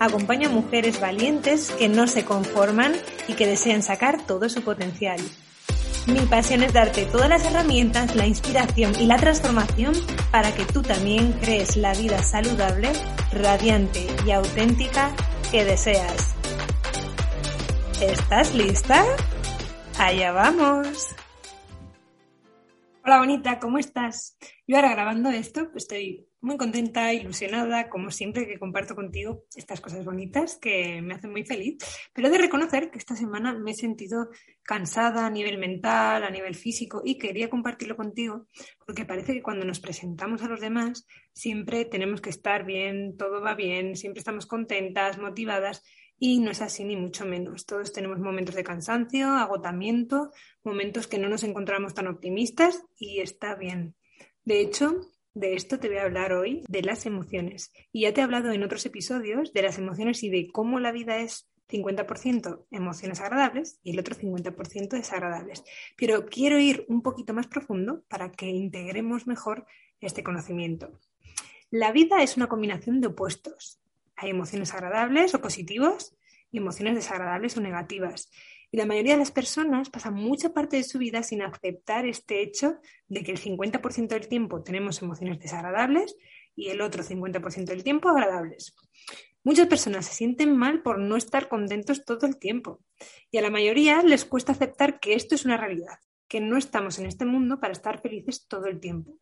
Acompaño a mujeres valientes que no se conforman y que desean sacar todo su potencial. Mi pasión es darte todas las herramientas, la inspiración y la transformación para que tú también crees la vida saludable, radiante y auténtica que deseas. ¿Estás lista? Allá vamos. Hola bonita, ¿cómo estás? Yo ahora grabando esto estoy muy contenta, ilusionada, como siempre que comparto contigo estas cosas bonitas que me hacen muy feliz. Pero he de reconocer que esta semana me he sentido cansada a nivel mental, a nivel físico y quería compartirlo contigo porque parece que cuando nos presentamos a los demás siempre tenemos que estar bien, todo va bien, siempre estamos contentas, motivadas y no es así ni mucho menos. Todos tenemos momentos de cansancio, agotamiento, momentos que no nos encontramos tan optimistas y está bien. De hecho, de esto te voy a hablar hoy, de las emociones. Y ya te he hablado en otros episodios de las emociones y de cómo la vida es 50% emociones agradables y el otro 50% desagradables. Pero quiero ir un poquito más profundo para que integremos mejor este conocimiento. La vida es una combinación de opuestos. Hay emociones agradables o positivas y emociones desagradables o negativas. Y la mayoría de las personas pasan mucha parte de su vida sin aceptar este hecho de que el 50% del tiempo tenemos emociones desagradables y el otro 50% del tiempo agradables. Muchas personas se sienten mal por no estar contentos todo el tiempo y a la mayoría les cuesta aceptar que esto es una realidad, que no estamos en este mundo para estar felices todo el tiempo.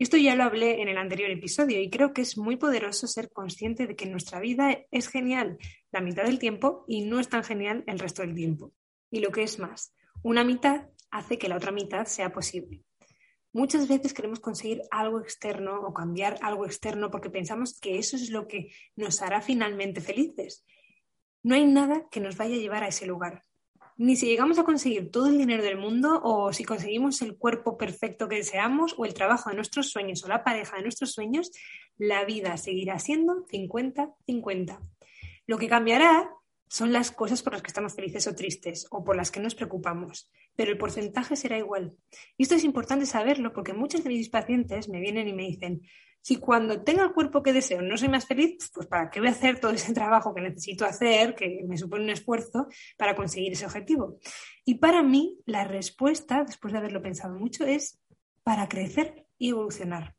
Esto ya lo hablé en el anterior episodio y creo que es muy poderoso ser consciente de que nuestra vida es genial la mitad del tiempo y no es tan genial el resto del tiempo. Y lo que es más, una mitad hace que la otra mitad sea posible. Muchas veces queremos conseguir algo externo o cambiar algo externo porque pensamos que eso es lo que nos hará finalmente felices. No hay nada que nos vaya a llevar a ese lugar. Ni si llegamos a conseguir todo el dinero del mundo o si conseguimos el cuerpo perfecto que deseamos o el trabajo de nuestros sueños o la pareja de nuestros sueños, la vida seguirá siendo 50-50. Lo que cambiará son las cosas por las que estamos felices o tristes o por las que nos preocupamos, pero el porcentaje será igual. Y esto es importante saberlo porque muchos de mis pacientes me vienen y me dicen, si cuando tenga el cuerpo que deseo no soy más feliz, pues ¿para qué voy a hacer todo ese trabajo que necesito hacer, que me supone un esfuerzo para conseguir ese objetivo? Y para mí la respuesta, después de haberlo pensado mucho, es para crecer y evolucionar.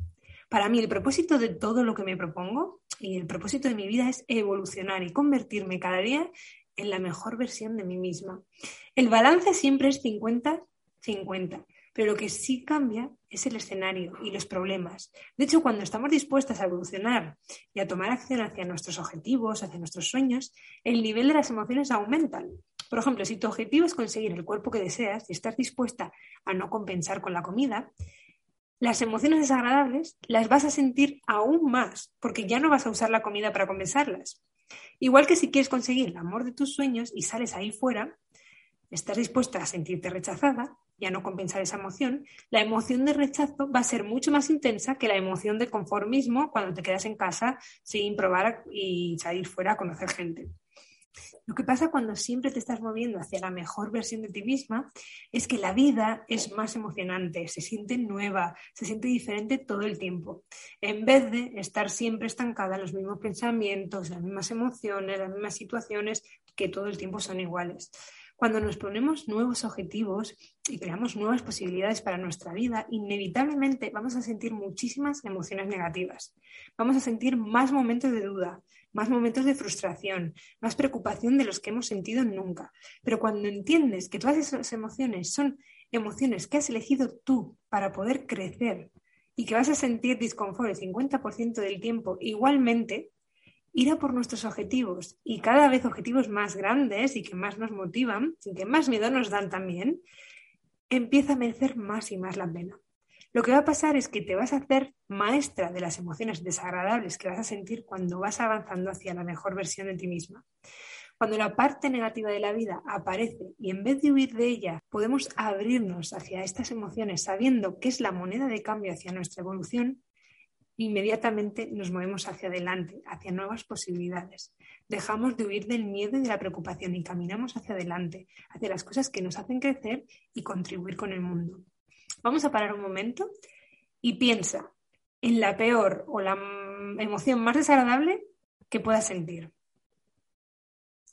Para mí el propósito de todo lo que me propongo y el propósito de mi vida es evolucionar y convertirme cada día en la mejor versión de mí misma. El balance siempre es 50-50, pero lo que sí cambia es el escenario y los problemas. De hecho, cuando estamos dispuestas a evolucionar y a tomar acción hacia nuestros objetivos, hacia nuestros sueños, el nivel de las emociones aumenta. Por ejemplo, si tu objetivo es conseguir el cuerpo que deseas y estás dispuesta a no compensar con la comida, las emociones desagradables las vas a sentir aún más, porque ya no vas a usar la comida para compensarlas. Igual que si quieres conseguir el amor de tus sueños y sales ahí fuera, estás dispuesta a sentirte rechazada y a no compensar esa emoción, la emoción de rechazo va a ser mucho más intensa que la emoción de conformismo cuando te quedas en casa sin probar y salir fuera a conocer gente. Lo que pasa cuando siempre te estás moviendo hacia la mejor versión de ti misma es que la vida es más emocionante, se siente nueva, se siente diferente todo el tiempo. En vez de estar siempre estancada en los mismos pensamientos, las mismas emociones, las mismas situaciones que todo el tiempo son iguales. Cuando nos ponemos nuevos objetivos y creamos nuevas posibilidades para nuestra vida, inevitablemente vamos a sentir muchísimas emociones negativas. Vamos a sentir más momentos de duda, más momentos de frustración, más preocupación de los que hemos sentido nunca. Pero cuando entiendes que todas esas emociones son emociones que has elegido tú para poder crecer y que vas a sentir disconfort el 50% del tiempo igualmente, ir a por nuestros objetivos y cada vez objetivos más grandes y que más nos motivan y que más miedo nos dan también, empieza a merecer más y más la pena. Lo que va a pasar es que te vas a hacer maestra de las emociones desagradables que vas a sentir cuando vas avanzando hacia la mejor versión de ti misma. Cuando la parte negativa de la vida aparece y en vez de huir de ella, podemos abrirnos hacia estas emociones sabiendo que es la moneda de cambio hacia nuestra evolución, inmediatamente nos movemos hacia adelante, hacia nuevas posibilidades. Dejamos de huir del miedo y de la preocupación y caminamos hacia adelante, hacia las cosas que nos hacen crecer y contribuir con el mundo. Vamos a parar un momento y piensa en la peor o la emoción más desagradable que puedas sentir.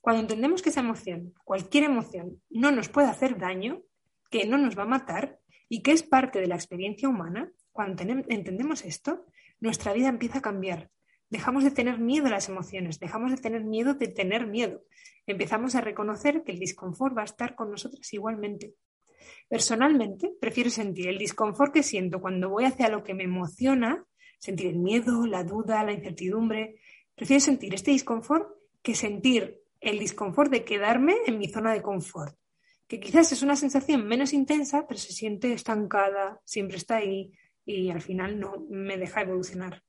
Cuando entendemos que esa emoción, cualquier emoción, no nos puede hacer daño, que no nos va a matar y que es parte de la experiencia humana, cuando entendemos esto, nuestra vida empieza a cambiar. Dejamos de tener miedo a las emociones, dejamos de tener miedo de tener miedo. Empezamos a reconocer que el disconfort va a estar con nosotros igualmente. Personalmente, prefiero sentir el disconfort que siento cuando voy hacia lo que me emociona, sentir el miedo, la duda, la incertidumbre. Prefiero sentir este disconfort que sentir el disconfort de quedarme en mi zona de confort, que quizás es una sensación menos intensa, pero se siente estancada, siempre está ahí, y al final no me deja evolucionar.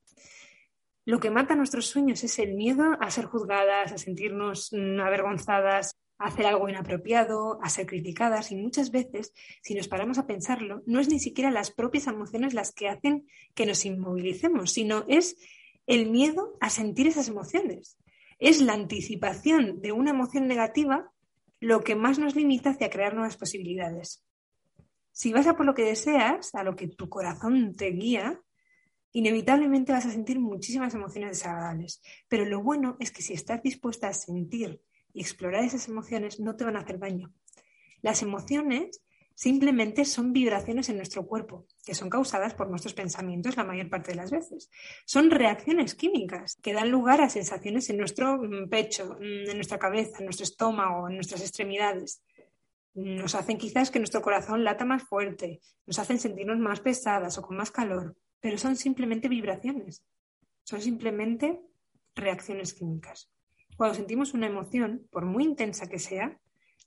Lo que mata nuestros sueños es el miedo a ser juzgadas, a sentirnos mm, avergonzadas, a hacer algo inapropiado, a ser criticadas y muchas veces, si nos paramos a pensarlo, no es ni siquiera las propias emociones las que hacen que nos inmovilicemos, sino es el miedo a sentir esas emociones. Es la anticipación de una emoción negativa lo que más nos limita hacia crear nuevas posibilidades. Si vas a por lo que deseas, a lo que tu corazón te guía, inevitablemente vas a sentir muchísimas emociones desagradables. Pero lo bueno es que si estás dispuesta a sentir y explorar esas emociones, no te van a hacer daño. Las emociones simplemente son vibraciones en nuestro cuerpo, que son causadas por nuestros pensamientos la mayor parte de las veces. Son reacciones químicas que dan lugar a sensaciones en nuestro mm, pecho, mm, en nuestra cabeza, en nuestro estómago, en nuestras extremidades nos hacen quizás que nuestro corazón lata más fuerte, nos hacen sentirnos más pesadas o con más calor, pero son simplemente vibraciones, son simplemente reacciones químicas. Cuando sentimos una emoción, por muy intensa que sea,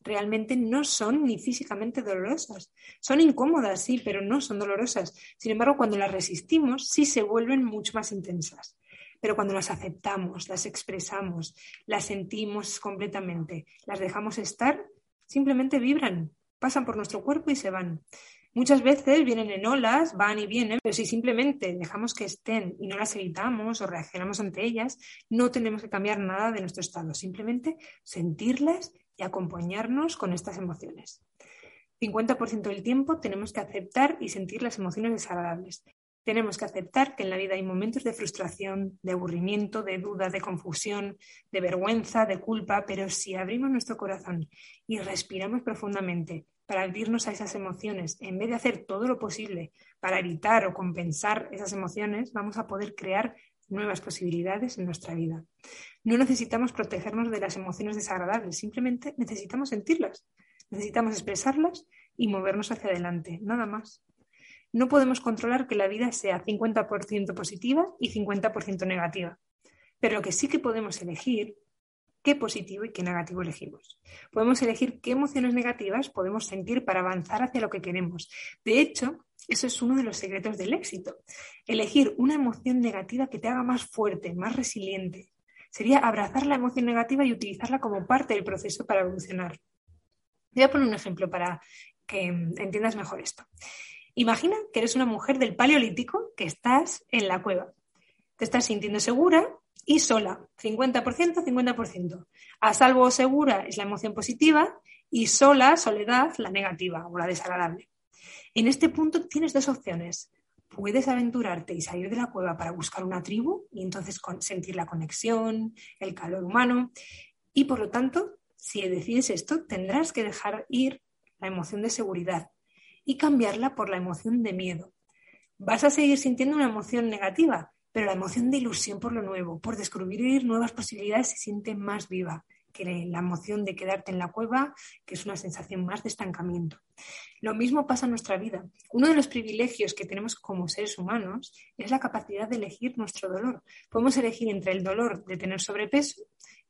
realmente no son ni físicamente dolorosas. Son incómodas, sí, pero no son dolorosas. Sin embargo, cuando las resistimos, sí se vuelven mucho más intensas. Pero cuando las aceptamos, las expresamos, las sentimos completamente, las dejamos estar, simplemente vibran, pasan por nuestro cuerpo y se van. Muchas veces vienen en olas, van y vienen, pero si simplemente dejamos que estén y no las evitamos o reaccionamos ante ellas, no tenemos que cambiar nada de nuestro estado, simplemente sentirlas y acompañarnos con estas emociones. 50% del tiempo tenemos que aceptar y sentir las emociones desagradables. Tenemos que aceptar que en la vida hay momentos de frustración, de aburrimiento, de duda, de confusión, de vergüenza, de culpa, pero si abrimos nuestro corazón y respiramos profundamente para abrirnos a esas emociones, en vez de hacer todo lo posible para evitar o compensar esas emociones, vamos a poder crear nuevas posibilidades en nuestra vida. No necesitamos protegernos de las emociones desagradables, simplemente necesitamos sentirlas, necesitamos expresarlas y movernos hacia adelante, nada más. No podemos controlar que la vida sea 50% positiva y 50% negativa, pero lo que sí que podemos elegir qué positivo y qué negativo elegimos. Podemos elegir qué emociones negativas podemos sentir para avanzar hacia lo que queremos. De hecho, eso es uno de los secretos del éxito. Elegir una emoción negativa que te haga más fuerte, más resiliente. Sería abrazar la emoción negativa y utilizarla como parte del proceso para evolucionar. Voy a poner un ejemplo para que entiendas mejor esto. Imagina que eres una mujer del paleolítico que estás en la cueva. Te estás sintiendo segura y sola, 50%, 50%. A salvo o segura es la emoción positiva y sola, soledad, la negativa o la desagradable. En este punto tienes dos opciones. Puedes aventurarte y salir de la cueva para buscar una tribu y entonces sentir la conexión, el calor humano. Y por lo tanto, si decides esto, tendrás que dejar ir la emoción de seguridad y cambiarla por la emoción de miedo. Vas a seguir sintiendo una emoción negativa, pero la emoción de ilusión por lo nuevo, por descubrir nuevas posibilidades, se siente más viva que la emoción de quedarte en la cueva, que es una sensación más de estancamiento. Lo mismo pasa en nuestra vida. Uno de los privilegios que tenemos como seres humanos es la capacidad de elegir nuestro dolor. Podemos elegir entre el dolor de tener sobrepeso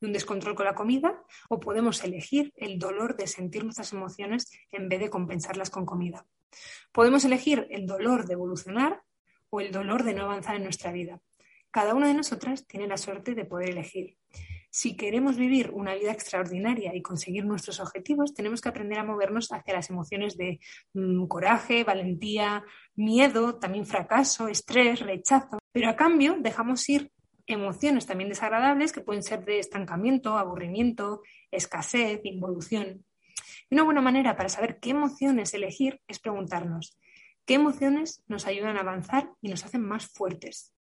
y un descontrol con la comida, o podemos elegir el dolor de sentir nuestras emociones en vez de compensarlas con comida. Podemos elegir el dolor de evolucionar o el dolor de no avanzar en nuestra vida. Cada una de nosotras tiene la suerte de poder elegir. Si queremos vivir una vida extraordinaria y conseguir nuestros objetivos, tenemos que aprender a movernos hacia las emociones de mm, coraje, valentía, miedo, también fracaso, estrés, rechazo. Pero a cambio dejamos ir emociones también desagradables que pueden ser de estancamiento, aburrimiento, escasez, involución. Una buena manera para saber qué emociones elegir es preguntarnos, ¿qué emociones nos ayudan a avanzar y nos hacen más fuertes?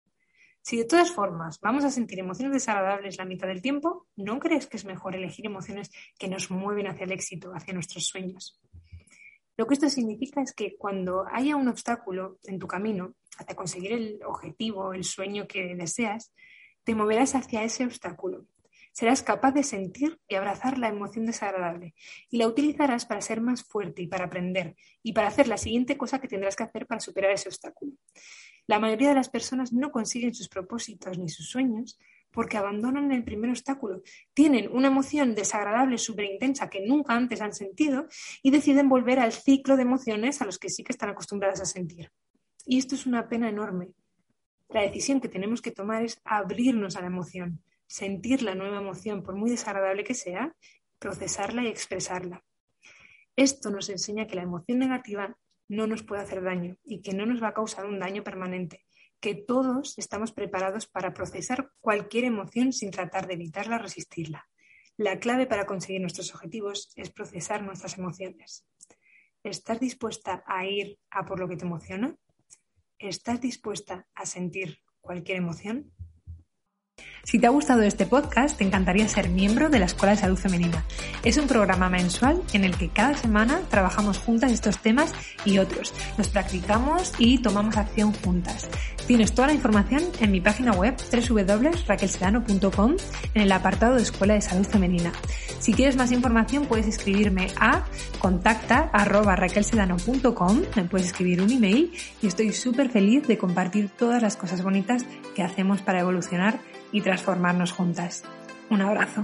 Si de todas formas vamos a sentir emociones desagradables la mitad del tiempo, ¿no crees que es mejor elegir emociones que nos mueven hacia el éxito, hacia nuestros sueños? Lo que esto significa es que cuando haya un obstáculo en tu camino hacia conseguir el objetivo, el sueño que deseas, te moverás hacia ese obstáculo. Serás capaz de sentir y abrazar la emoción desagradable y la utilizarás para ser más fuerte y para aprender y para hacer la siguiente cosa que tendrás que hacer para superar ese obstáculo. La mayoría de las personas no consiguen sus propósitos ni sus sueños porque abandonan el primer obstáculo, tienen una emoción desagradable, súper intensa que nunca antes han sentido y deciden volver al ciclo de emociones a los que sí que están acostumbradas a sentir. Y esto es una pena enorme. La decisión que tenemos que tomar es abrirnos a la emoción, sentir la nueva emoción, por muy desagradable que sea, procesarla y expresarla. Esto nos enseña que la emoción negativa no nos puede hacer daño y que no nos va a causar un daño permanente, que todos estamos preparados para procesar cualquier emoción sin tratar de evitarla o resistirla. La clave para conseguir nuestros objetivos es procesar nuestras emociones. ¿Estás dispuesta a ir a por lo que te emociona? ¿Estás dispuesta a sentir cualquier emoción? Si te ha gustado este podcast, te encantaría ser miembro de la Escuela de Salud Femenina. Es un programa mensual en el que cada semana trabajamos juntas estos temas y otros. Nos practicamos y tomamos acción juntas. Tienes toda la información en mi página web www.raquelsedano.com en el apartado de Escuela de Salud Femenina. Si quieres más información puedes escribirme a contacta.raquelsedano.com, me puedes escribir un email y estoy súper feliz de compartir todas las cosas bonitas que hacemos para evolucionar y transformarnos juntas. Un abrazo.